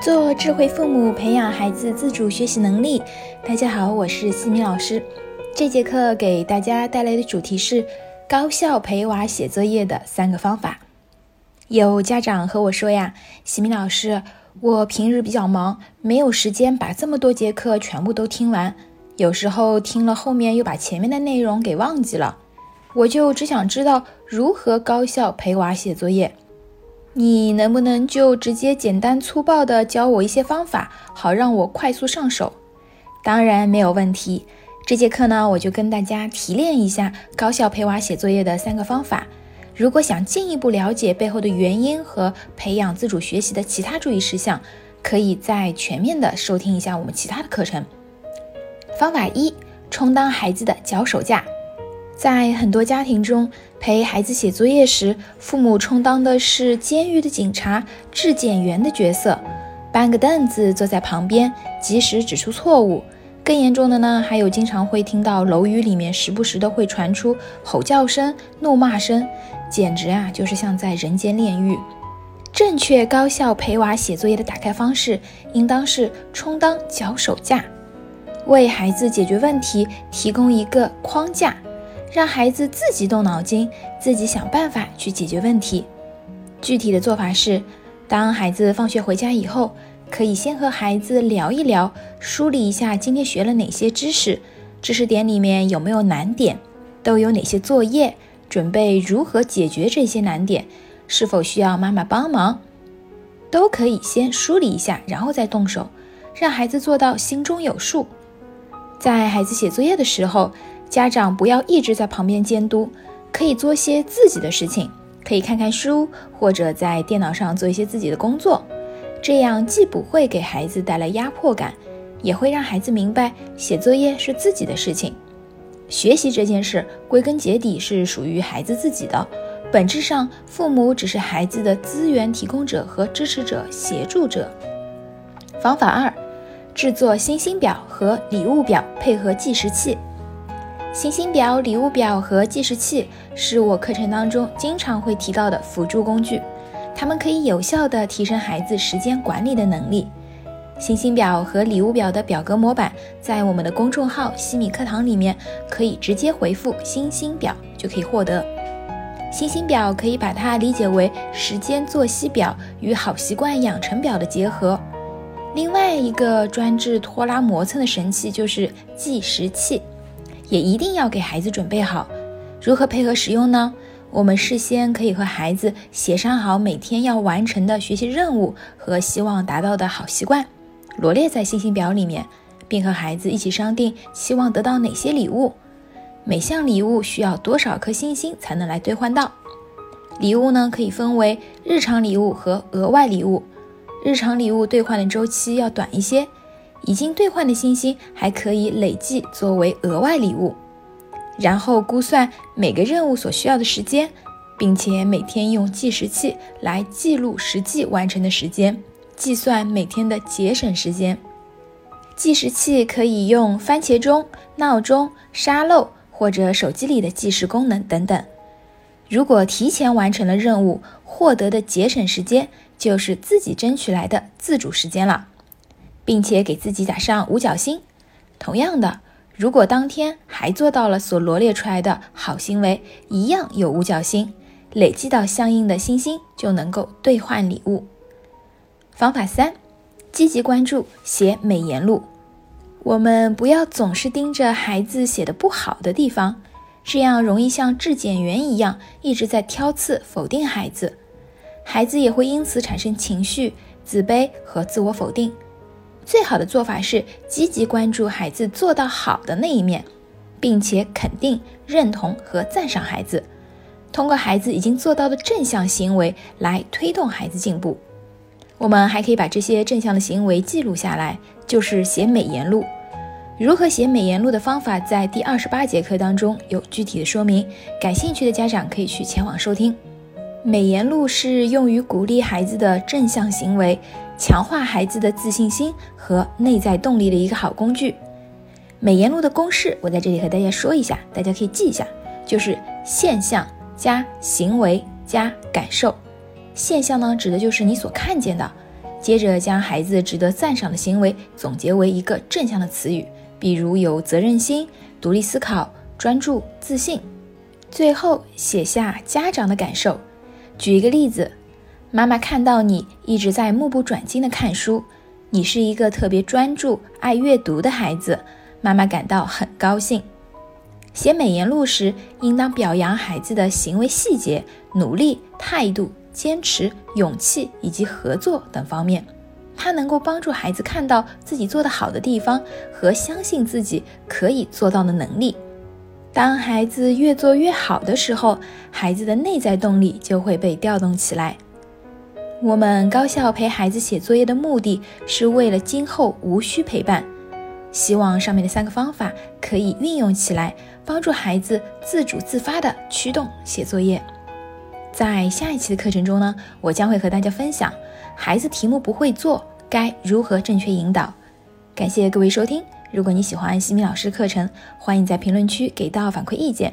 做智慧父母，培养孩子自主学习能力。大家好，我是西米老师。这节课给大家带来的主题是高效陪娃写作业的三个方法。有家长和我说呀，西米老师，我平日比较忙，没有时间把这么多节课全部都听完，有时候听了后面又把前面的内容给忘记了。我就只想知道如何高效陪娃写作业。你能不能就直接简单粗暴的教我一些方法，好让我快速上手？当然没有问题。这节课呢，我就跟大家提炼一下高效陪娃写作业的三个方法。如果想进一步了解背后的原因和培养自主学习的其他注意事项，可以再全面的收听一下我们其他的课程。方法一：充当孩子的脚手架。在很多家庭中，陪孩子写作业时，父母充当的是监狱的警察、质检员的角色，搬个凳子坐在旁边，及时指出错误。更严重的呢，还有经常会听到楼宇里面时不时的会传出吼叫声、怒骂声，简直啊，就是像在人间炼狱。正确高效陪娃写作业的打开方式，应当是充当脚手架，为孩子解决问题提供一个框架。让孩子自己动脑筋，自己想办法去解决问题。具体的做法是，当孩子放学回家以后，可以先和孩子聊一聊，梳理一下今天学了哪些知识，知识点里面有没有难点，都有哪些作业，准备如何解决这些难点，是否需要妈妈帮忙，都可以先梳理一下，然后再动手，让孩子做到心中有数。在孩子写作业的时候。家长不要一直在旁边监督，可以做些自己的事情，可以看看书，或者在电脑上做一些自己的工作。这样既不会给孩子带来压迫感，也会让孩子明白写作业是自己的事情。学习这件事归根结底是属于孩子自己的，本质上父母只是孩子的资源提供者和支持者、协助者。方法二，制作星星表和礼物表，配合计时器。星星表、礼物表和计时器是我课程当中经常会提到的辅助工具，它们可以有效地提升孩子时间管理的能力。星星表和礼物表的表格模板在我们的公众号“西米课堂”里面，可以直接回复“星星表”就可以获得。星星表可以把它理解为时间作息表与好习惯养成表的结合。另外一个专治拖拉磨蹭的神器就是计时器。也一定要给孩子准备好，如何配合使用呢？我们事先可以和孩子协商好每天要完成的学习任务和希望达到的好习惯，罗列在星星表里面，并和孩子一起商定希望得到哪些礼物，每项礼物需要多少颗星星才能来兑换到。礼物呢可以分为日常礼物和额外礼物，日常礼物兑换的周期要短一些。已经兑换的星星还可以累计作为额外礼物，然后估算每个任务所需要的时间，并且每天用计时器来记录实际完成的时间，计算每天的节省时间。计时器可以用番茄钟、闹钟、沙漏或者手机里的计时功能等等。如果提前完成了任务，获得的节省时间就是自己争取来的自主时间了。并且给自己打上五角星。同样的，如果当天还做到了所罗列出来的好行为，一样有五角星，累积到相应的星星就能够兑换礼物。方法三，积极关注写美言录。我们不要总是盯着孩子写的不好的地方，这样容易像质检员一样一直在挑刺否定孩子，孩子也会因此产生情绪、自卑和自我否定。最好的做法是积极关注孩子做到好的那一面，并且肯定、认同和赞赏孩子。通过孩子已经做到的正向行为来推动孩子进步。我们还可以把这些正向的行为记录下来，就是写美言录。如何写美言录的方法，在第二十八节课当中有具体的说明。感兴趣的家长可以去前往收听。美言录是用于鼓励孩子的正向行为。强化孩子的自信心和内在动力的一个好工具。美言录的公式，我在这里和大家说一下，大家可以记一下，就是现象加行为加感受。现象呢，指的就是你所看见的；接着将孩子值得赞赏的行为总结为一个正向的词语，比如有责任心、独立思考、专注、自信。最后写下家长的感受。举一个例子，妈妈看到你一直在目不转睛地看书，你是一个特别专注、爱阅读的孩子，妈妈感到很高兴。写美言录时，应当表扬孩子的行为细节、努力、态度。坚持、勇气以及合作等方面，它能够帮助孩子看到自己做得好的地方和相信自己可以做到的能力。当孩子越做越好的时候，孩子的内在动力就会被调动起来。我们高效陪孩子写作业的目的是为了今后无需陪伴。希望上面的三个方法可以运用起来，帮助孩子自主自发地驱动写作业。在下一期的课程中呢，我将会和大家分享孩子题目不会做该如何正确引导。感谢各位收听，如果你喜欢西米老师的课程，欢迎在评论区给到反馈意见。